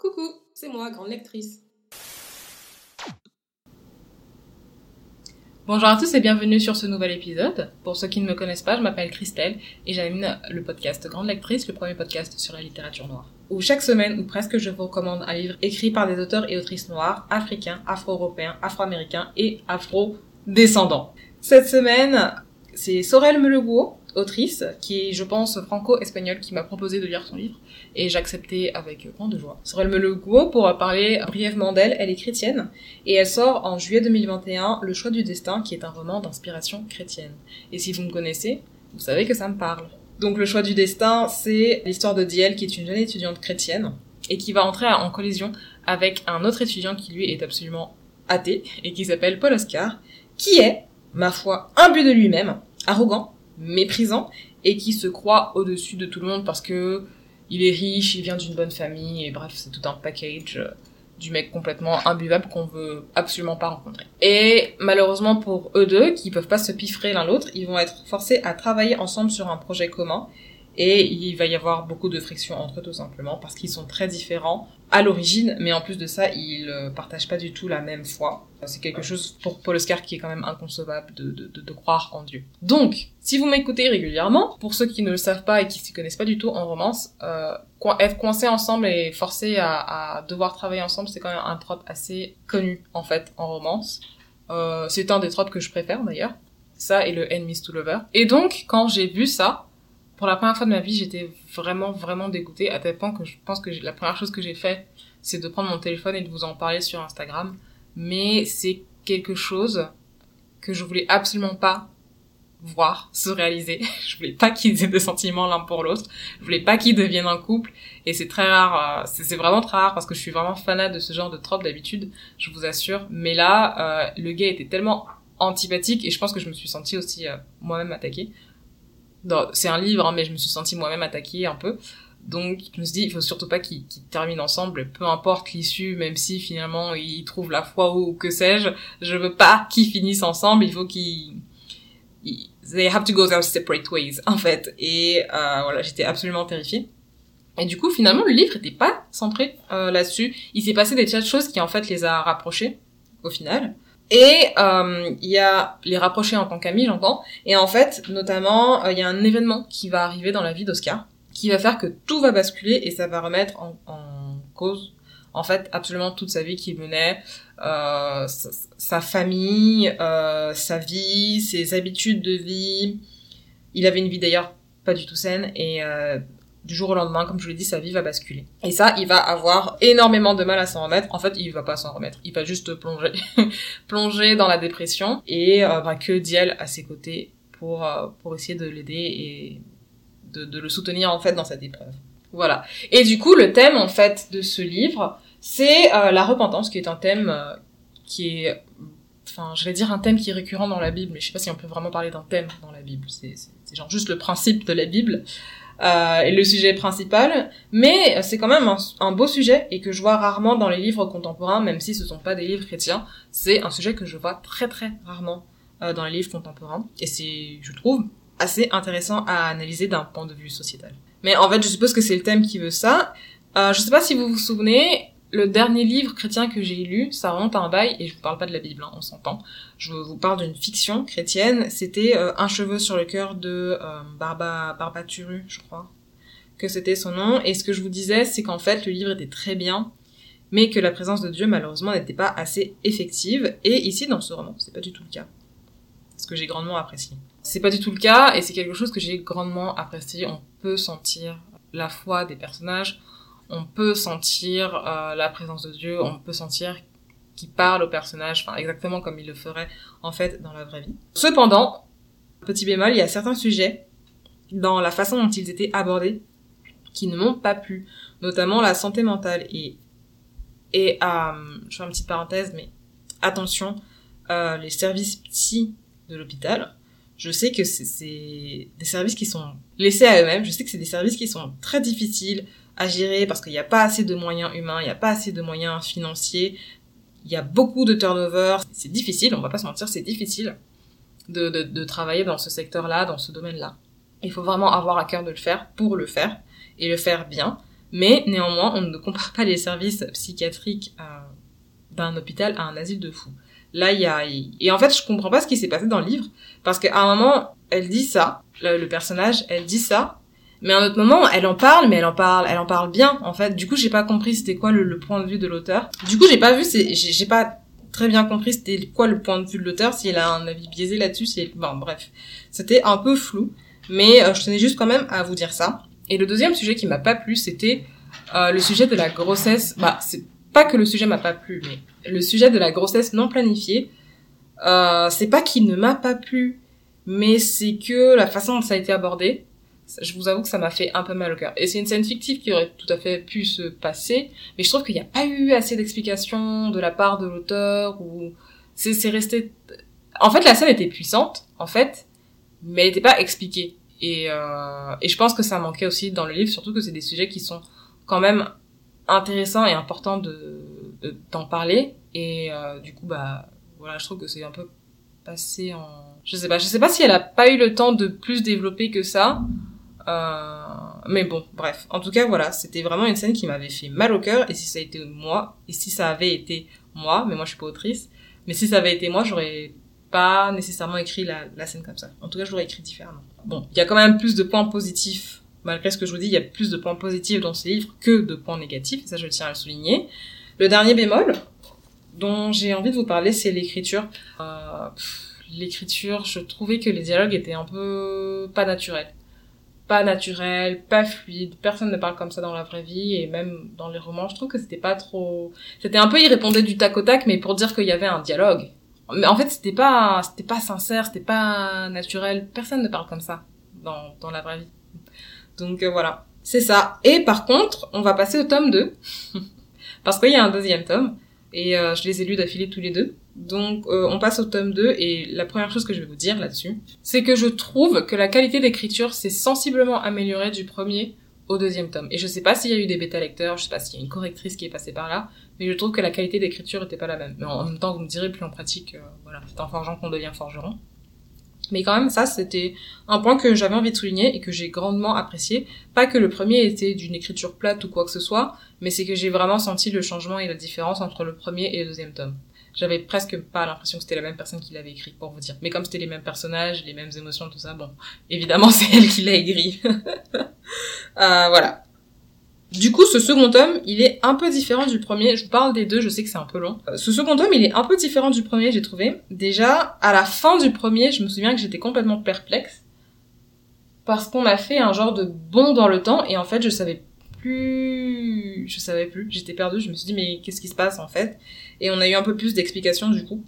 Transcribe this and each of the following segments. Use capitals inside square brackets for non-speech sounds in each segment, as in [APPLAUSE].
Coucou, c'est moi, grande lectrice. Bonjour à tous et bienvenue sur ce nouvel épisode. Pour ceux qui ne me connaissent pas, je m'appelle Christelle et j'anime le podcast Grande Lectrice, le premier podcast sur la littérature noire. Où chaque semaine ou presque je vous recommande un livre écrit par des auteurs et autrices noirs, africains, afro-européens, afro-américains et afro-descendants. Cette semaine, c'est Sorel Meleguo autrice, qui est, je pense, franco-espagnole, qui m'a proposé de lire son livre, et j'ai accepté avec grande joie. Sorel Meleguo, pour parler brièvement d'elle, elle est chrétienne, et elle sort en juillet 2021 Le choix du destin, qui est un roman d'inspiration chrétienne. Et si vous me connaissez, vous savez que ça me parle. Donc le choix du destin, c'est l'histoire de Diel, qui est une jeune étudiante chrétienne, et qui va entrer en collision avec un autre étudiant qui lui est absolument athée, et qui s'appelle Paul Oscar, qui est, ma foi, imbu de lui-même, arrogant, méprisant et qui se croit au-dessus de tout le monde parce que il est riche, il vient d'une bonne famille et bref, c'est tout un package euh, du mec complètement imbuvable qu'on veut absolument pas rencontrer. Et malheureusement pour eux deux, qui peuvent pas se piffrer l'un l'autre, ils vont être forcés à travailler ensemble sur un projet commun et il va y avoir beaucoup de friction entre eux tout simplement parce qu'ils sont très différents à l'origine, mais en plus de ça, ils euh, partagent pas du tout la même foi. C'est quelque chose pour Paul Oscar qui est quand même inconcevable de, de, de, croire en Dieu. Donc, si vous m'écoutez régulièrement, pour ceux qui ne le savent pas et qui s'y connaissent pas du tout en romance, euh, être coincés ensemble et forcés à, à devoir travailler ensemble, c'est quand même un trope assez connu en fait en romance. Euh, c'est un des tropes que je préfère d'ailleurs. Ça et le enemies to lover. Et donc, quand j'ai vu ça, pour la première fois de ma vie, j'étais vraiment, vraiment dégoûtée à tel point que je pense que la première chose que j'ai fait, c'est de prendre mon téléphone et de vous en parler sur Instagram. Mais c'est quelque chose que je voulais absolument pas voir se réaliser. [LAUGHS] je voulais pas qu'ils aient de sentiments l'un pour l'autre. Je voulais pas qu'ils deviennent un couple. Et c'est très rare. Euh, c'est vraiment très rare parce que je suis vraiment fanat de ce genre de trope d'habitude. Je vous assure. Mais là, euh, le gars était tellement antipathique et je pense que je me suis sentie aussi euh, moi-même attaquée c'est un livre, hein, mais je me suis sentie moi-même attaquée un peu. Donc, je me suis dit, il faut surtout pas qu'ils terminent ensemble, peu importe l'issue, même si finalement ils trouvent la foi ou que sais-je. Je veux pas qu'ils finissent ensemble, il faut qu'ils... They have to go their separate ways, en fait. Et euh, voilà, j'étais absolument terrifiée. Et du coup, finalement, le livre était pas centré euh, là-dessus. Il s'est passé des tas de choses qui, en fait, les a rapprochés, au final. Et euh, il y a les rapprocher en tant qu'ami, j'entends. Et en fait, notamment, euh, il y a un événement qui va arriver dans la vie d'Oscar, qui va faire que tout va basculer et ça va remettre en, en cause, en fait, absolument toute sa vie qu'il menait, euh, sa, sa, famille, euh, sa vie, ses habitudes de vie. Il avait une vie d'ailleurs pas du tout saine et euh, du jour au lendemain, comme je l'ai dit, sa vie va basculer. Et ça, il va avoir énormément de mal à s'en remettre. En fait, il va pas s'en remettre. Il va juste plonger, [LAUGHS] plonger dans la dépression et euh, bah, que Diel à ses côtés pour euh, pour essayer de l'aider et de, de, le soutenir en fait dans cette épreuve. Voilà. Et du coup, le thème en fait de ce livre, c'est euh, la repentance, qui est un thème qui est enfin, je vais dire un thème qui est récurrent dans la Bible, mais je sais pas si on peut vraiment parler d'un thème dans la Bible. C'est genre juste le principe de la Bible euh, et le sujet principal, mais c'est quand même un, beau sujet et que je vois rarement dans les livres contemporains, même si ce sont pas des livres chrétiens. C'est un sujet que je vois très très rarement euh, dans les livres contemporains et c'est, je trouve, assez intéressant à analyser d'un point de vue sociétal. Mais en fait, je suppose que c'est le thème qui veut ça. Euh, je sais pas si vous vous souvenez, le dernier livre chrétien que j'ai lu, ça remonte à un bail, et je vous parle pas de la Bible, hein, on s'entend. Je vous parle d'une fiction chrétienne. C'était euh, Un cheveu sur le cœur de euh, Barba, Barbaturu, je crois, que c'était son nom. Et ce que je vous disais, c'est qu'en fait, le livre était très bien, mais que la présence de Dieu, malheureusement, n'était pas assez effective. Et ici, dans ce roman, c'est pas du tout le cas. Ce que j'ai grandement apprécié. C'est pas du tout le cas, et c'est quelque chose que j'ai grandement apprécié. On peut sentir la foi des personnages, on peut sentir euh, la présence de Dieu, on peut sentir qu'il parle au personnage, enfin exactement comme il le ferait en fait dans la vraie vie. Cependant, petit bémol, il y a certains sujets dans la façon dont ils étaient abordés qui ne m'ont pas plu, notamment la santé mentale et et euh, je fais une petite parenthèse, mais attention, euh, les services psy de l'hôpital. Je sais que c'est des services qui sont laissés à eux-mêmes. Je sais que c'est des services qui sont très difficiles, à gérer parce qu'il n'y a pas assez de moyens humains, il n'y a pas assez de moyens financiers, il y a beaucoup de turnover. C'est difficile, on va pas se mentir, c'est difficile de, de, travailler dans ce secteur-là, dans ce domaine-là. Il faut vraiment avoir à cœur de le faire pour le faire et le faire bien. Mais néanmoins, on ne compare pas les services psychiatriques euh, d'un hôpital à un asile de fous. Là, il y a... Et en fait, je comprends pas ce qui s'est passé dans le livre, parce qu'à un moment, elle dit ça, le, personnage, elle dit ça, mais à un autre moment, elle en parle, mais elle en parle, elle en parle bien, en fait. Du coup, j'ai pas compris c'était quoi le, point de vue de l'auteur. Du coup, j'ai pas vu, j'ai pas très bien compris c'était quoi le point de vue de l'auteur, s'il a un avis biaisé là-dessus, si... bon, bref. C'était un peu flou, mais euh, je tenais juste quand même à vous dire ça. Et le deuxième sujet qui m'a pas plu, c'était euh, le sujet de la grossesse. Bah, c'est pas que le sujet m'a pas plu, mais le sujet de la grossesse non planifiée, euh, c'est pas qu'il ne m'a pas plu, mais c'est que la façon dont ça a été abordé, je vous avoue que ça m'a fait un peu mal au cœur. Et c'est une scène fictive qui aurait tout à fait pu se passer, mais je trouve qu'il n'y a pas eu assez d'explications de la part de l'auteur ou c'est resté. En fait, la scène était puissante, en fait, mais elle n'était pas expliquée. Et, euh, et je pense que ça manquait aussi dans le livre, surtout que c'est des sujets qui sont quand même intéressants et importants de d'en parler. Et euh, du coup, bah voilà, je trouve que c'est un peu passé en je sais pas je sais pas si elle a pas eu le temps de plus développer que ça. Euh, mais bon bref. En tout cas voilà c'était vraiment une scène qui m'avait fait mal au cœur. Et si ça a été moi et si ça avait été moi mais moi je suis pas autrice mais si ça avait été moi j'aurais pas nécessairement écrit la, scène comme ça. En tout cas je l'aurais écrit différemment. Bon il y a quand même plus de points positifs. Malgré ce que je vous dis il y a plus de points positifs dans ce livre que de points négatifs. Et ça je tiens à le souligner le dernier bémol dont j'ai envie de vous parler c'est l'écriture euh, l'écriture, je trouvais que les dialogues étaient un peu pas naturels. Pas naturels, pas fluides, personne ne parle comme ça dans la vraie vie, et même dans les romans, je trouve que c'était pas trop... C'était un peu, il répondait du tac au tac, mais pour dire qu'il y avait un dialogue. Mais en fait, c'était pas, c'était pas sincère, c'était pas naturel, personne ne parle comme ça dans, dans la vraie vie. Donc euh, voilà, c'est ça. Et par contre, on va passer au tome 2, [LAUGHS] parce qu'il y a un deuxième tome, et euh, je les ai lus d'affilée tous les deux. Donc euh, on passe au tome 2 et la première chose que je vais vous dire là-dessus, c'est que je trouve que la qualité d'écriture s'est sensiblement améliorée du premier au deuxième tome. Et je sais pas s'il y a eu des bêta lecteurs, je sais pas s'il y a une correctrice qui est passée par là, mais je trouve que la qualité d'écriture était pas la même. Mais en même temps, vous me direz, plus en pratique, euh, voilà, c'est en forgeant qu'on devient forgeron. Mais quand même, ça, c'était un point que j'avais envie de souligner et que j'ai grandement apprécié. Pas que le premier était d'une écriture plate ou quoi que ce soit, mais c'est que j'ai vraiment senti le changement et la différence entre le premier et le deuxième tome. J'avais presque pas l'impression que c'était la même personne qui l'avait écrit, pour vous dire. Mais comme c'était les mêmes personnages, les mêmes émotions, tout ça, bon, évidemment, [LAUGHS] c'est elle qui l'a écrit. [LAUGHS] euh, voilà. Du coup, ce second tome, il est un peu différent du premier. Je vous parle des deux, je sais que c'est un peu long. Euh, ce second tome, il est un peu différent du premier, j'ai trouvé. Déjà, à la fin du premier, je me souviens que j'étais complètement perplexe. Parce qu'on a fait un genre de bond dans le temps, et en fait, je savais plus... Je savais plus. J'étais perdue, je me suis dit, mais qu'est-ce qui se passe, en fait? Et on a eu un peu plus d'explications, du coup,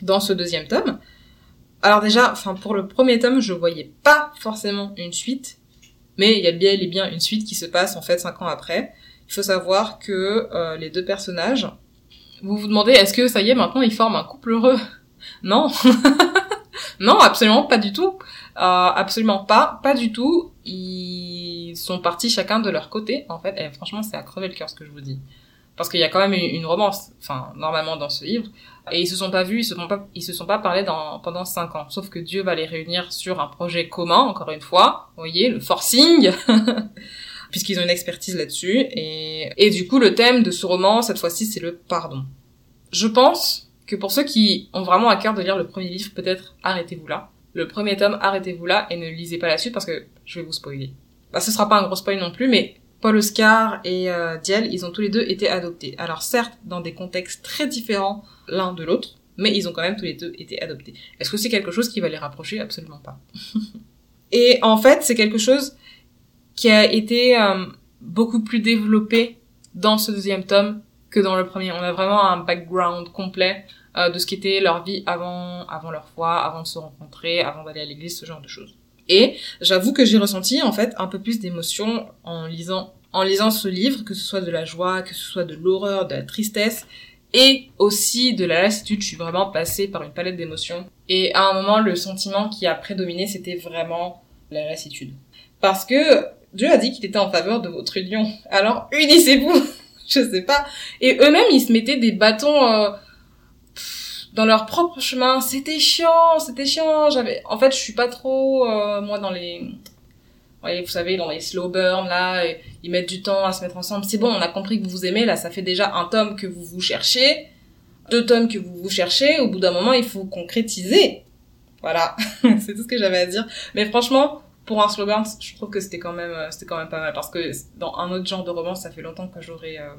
dans ce deuxième tome. Alors déjà, enfin, pour le premier tome, je voyais pas forcément une suite mais il y a bien et bien une suite qui se passe en fait cinq ans après. Il faut savoir que euh, les deux personnages, vous vous demandez est-ce que ça y est maintenant ils forment un couple heureux? [LAUGHS] Non, [LAUGHS] non absolument pas du tout, euh, absolument pas, pas du tout. Ils sont partis chacun de leur côté en fait. Et franchement c'est à crever le cœur ce que je vous dis parce qu'il y a quand même une, romance, enfin normalement dans ce livre, et ils se sont pas vus, ils se sont pas, ils se sont pas parlé pendant cinq ans. Sauf que Dieu va les réunir sur un projet commun, encore une fois, vous voyez, le forcing, [LAUGHS] puisqu'ils ont une expertise là-dessus, et, et du coup le thème de ce roman cette fois-ci c'est le pardon. Je pense que pour ceux qui ont vraiment à cœur de lire le premier livre, peut-être arrêtez-vous là. Le premier tome, arrêtez-vous là et ne lisez pas la suite parce que je vais vous spoiler. Bah, ce sera pas un gros spoil non plus, mais Paul Oscar et euh, Diel, ils ont tous les deux été adoptés. Alors certes, dans des contextes très différents l'un de l'autre, mais ils ont quand même tous les deux été adoptés. Est-ce que c'est quelque chose qui va les rapprocher? Absolument pas. [LAUGHS] et en fait, c'est quelque chose qui a été euh, beaucoup plus développé dans ce deuxième tome que dans le premier. On a vraiment un background complet euh, de ce qu'était leur vie avant, avant leur foi, avant de se rencontrer, avant d'aller à l'église, ce genre de choses. Et j'avoue que j'ai ressenti en fait un peu plus d'émotion en lisant en lisant ce livre, que ce soit de la joie, que ce soit de l'horreur, de la tristesse et aussi de la lassitude. Je suis vraiment passée par une palette d'émotions. Et à un moment, le sentiment qui a prédominé, c'était vraiment la lassitude. Parce que Dieu a dit qu'il était en faveur de votre union. Alors unissez-vous. [LAUGHS] Je sais pas. Et eux-mêmes, ils se mettaient des bâtons. Euh, dans leur propre chemin. C'était chiant, c'était chiant. J'avais, en fait, je suis pas trop euh, moi dans les vous savez, dans les slow burn, là, ils mettent du temps à se mettre ensemble. C'est bon, on a compris que vous vous aimez, là, ça fait déjà un tome que vous vous cherchez, deux tomes que vous vous cherchez. Au bout d'un moment, il faut concrétiser. Voilà, [LAUGHS] c'est tout ce que j'avais à dire. Mais franchement, pour un slow burn, je trouve que c'était quand même, euh, c'était quand même pas mal parce que dans un autre genre de roman, ça fait longtemps que j'aurais, euh,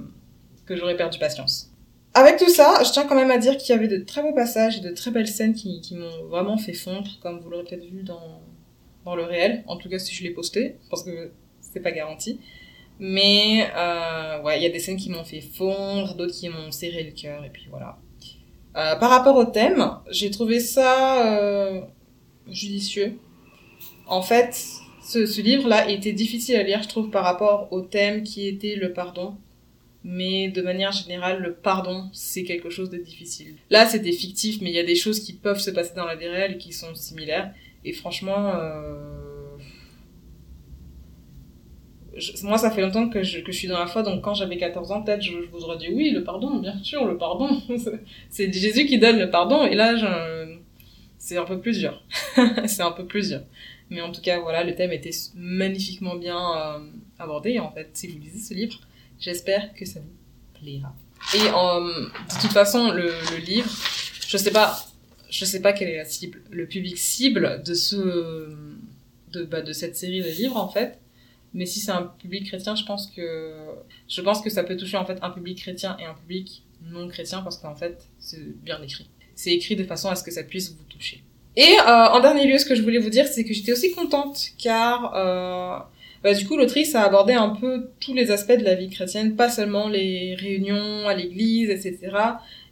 que j'aurais perdu patience. Avec tout ça, je tiens quand même à dire qu'il y avait de très beaux passages et de très belles scènes qui, m'ont vraiment fait fondre, comme vous l'aurez peut-être vu dans, dans le réel. En tout cas, si je l'ai posté, parce que c'est pas garanti. Mais euh, ouais, il y a des scènes qui m'ont fait fondre, d'autres qui m'ont serré le cœur, et puis voilà. Euh, par rapport au thème, j'ai trouvé ça euh, judicieux. En fait, ce, ce livre-là était difficile à lire, je trouve, par rapport au thème qui était le pardon. Mais de manière générale, le pardon, c'est quelque chose de difficile. Là, c'était fictif, mais il y a des choses qui peuvent se passer dans la vie réelle qui sont similaires. Et franchement, euh... moi, ça fait longtemps que je, que je suis dans la foi, donc quand j'avais 14 ans, peut-être, je, je, vous aurais oui, le pardon, bien sûr, le pardon. [LAUGHS] c'est Jésus qui donne le pardon, et là, c'est un peu plus dur. [LAUGHS] c'est un peu plus dur. Mais en tout cas, voilà, le thème était magnifiquement bien euh, abordé. En fait, si vous lisez ce livre, j'espère que ça vous plaira. Et euh, de toute façon, le, livre, je sais pas, je sais pas quelle est la cible, le public cible de ce, de, bah, de cette série de livres en fait. Mais si c'est un public chrétien, je pense que, je pense que ça peut toucher en fait un public chrétien et un public non chrétien parce qu'en fait, c'est bien écrit. C'est écrit de façon à ce que ça puisse vous toucher. Et euh, en dernier lieu, ce que je voulais vous dire, c'est que j'étais aussi contente car euh, bah, du coup, l'autrice a abordé un peu tous les aspects de la vie chrétienne, pas seulement les réunions à l'église, etc.,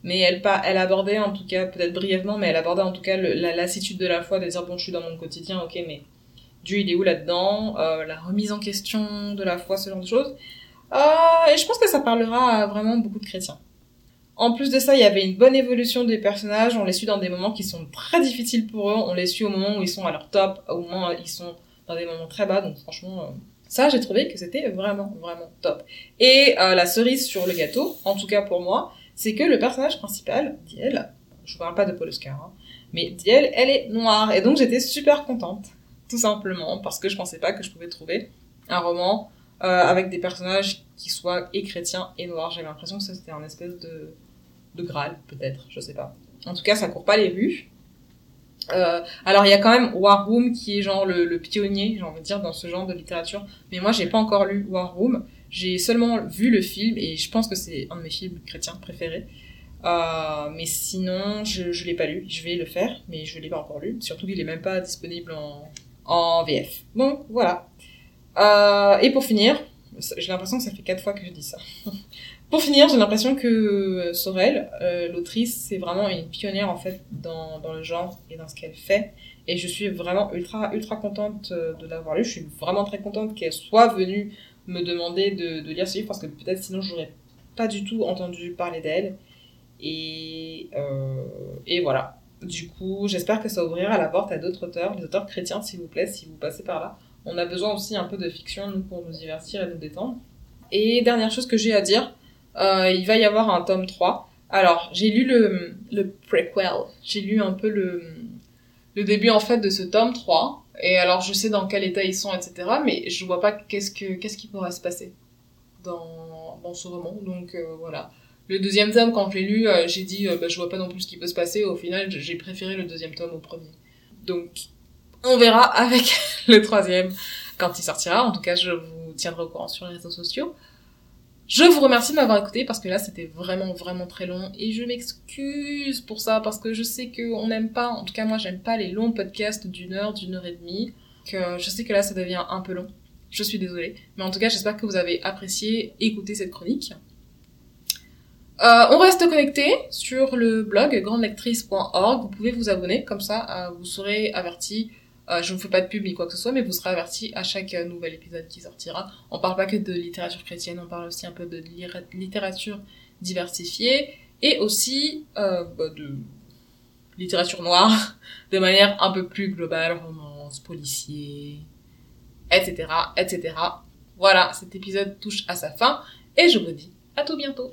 mais elle, elle abordait en tout cas, peut-être brièvement, mais elle abordait en tout cas la lassitude de la foi, de dire bon, je suis dans mon quotidien, ok, mais Dieu il est où là-dedans, euh, la remise en question de la foi, ce genre de choses. Euh, et je pense que ça parlera à vraiment beaucoup de chrétiens. En plus de ça, il y avait une bonne évolution des personnages. On les suit dans des moments qui sont très difficiles pour eux. On les suit au moment où ils sont à leur top, au moment où ils sont des moments très bas. Donc franchement, euh, ça, j'ai trouvé que c'était vraiment, vraiment top. Et euh, la cerise sur le gâteau, en tout cas pour moi, c'est que le personnage principal, Diel, je parle pas de Paul Oscar, hein, mais Diel, elle est noire. Et donc j'étais super contente, tout simplement, parce que je pensais pas que je pouvais trouver un roman euh, avec des personnages qui soient et chrétiens et noirs. J'avais l'impression que c'était un espèce de, de Graal, peut-être, je sais pas. En tout cas, ça court pas les rues. Euh, alors il y a quand même War Room qui est genre le, pionnier, j'ai envie de dire, dans ce genre de littérature. Mais moi, j'ai pas encore lu War Room. J'ai seulement vu le film et je pense que c'est un de mes films chrétiens préférés. Euh, mais sinon, je, je l'ai pas lu. Je vais le faire, mais je l'ai pas encore lu. Surtout qu'il est même pas disponible en, VF. Bon, voilà. Euh, et pour finir, j'ai l'impression que ça fait quatre fois que je dis ça. [LAUGHS] pour finir, j'ai l'impression que Sorel, euh, l'autrice, c'est vraiment une pionnière en fait dans, dans le genre et dans ce qu'elle fait. Et je suis vraiment ultra ultra contente euh, de l'avoir lu. Je suis vraiment très contente qu'elle soit venue me demander de, de lire ce livre parce que peut-être sinon j'aurais pas du tout entendu parler d'elle. Et, euh, et voilà. Du coup, j'espère que ça ouvrira la porte à d'autres auteurs, les auteurs chrétiens s'il vous plaît, si vous passez par là. On a besoin aussi un peu de fiction, nous, pour nous divertir et nous détendre. Et dernière chose que j'ai à dire, euh, il va y avoir un tome 3. Alors, j'ai lu le, le prequel, j'ai lu un peu le, le début en fait de ce tome 3. Et alors, je sais dans quel état ils sont, etc. Mais je vois pas qu'est-ce que qu'est-ce qui pourrait se passer dans, dans ce roman. Donc euh, voilà. Le deuxième tome, quand je l'ai lu, euh, j'ai dit, euh, bah, je vois pas non plus ce qui peut se passer. Au final, j'ai préféré le deuxième tome au premier. Donc, on verra [LAUGHS] avec le troisième quand il sortira. En tout cas, je vous tiendrai au courant sur les réseaux sociaux. Je vous remercie de m'avoir écouté parce que là c'était vraiment vraiment très long et je m'excuse pour ça parce que je sais que on n'aime pas, en tout cas moi j'aime pas les longs podcasts d'une heure, d'une heure et demie, que je sais que là ça devient un peu long. Je suis désolée, mais en tout cas j'espère que vous avez apprécié écouter cette chronique. Euh, on reste connecté sur le blog grandelectrice.org. Vous pouvez vous abonner, comme ça euh, vous serez averti euh, je ne fais pas de pub ni quoi que ce soit, mais vous serez averti à chaque euh, nouvel épisode qui sortira. On parle pas que de littérature chrétienne, on parle aussi un peu de littérature diversifiée et aussi euh, bah, de littérature noire [LAUGHS] de manière un peu plus globale, romance, policier, etc., etc. Voilà, cet épisode touche à sa fin et je vous dis à tout bientôt.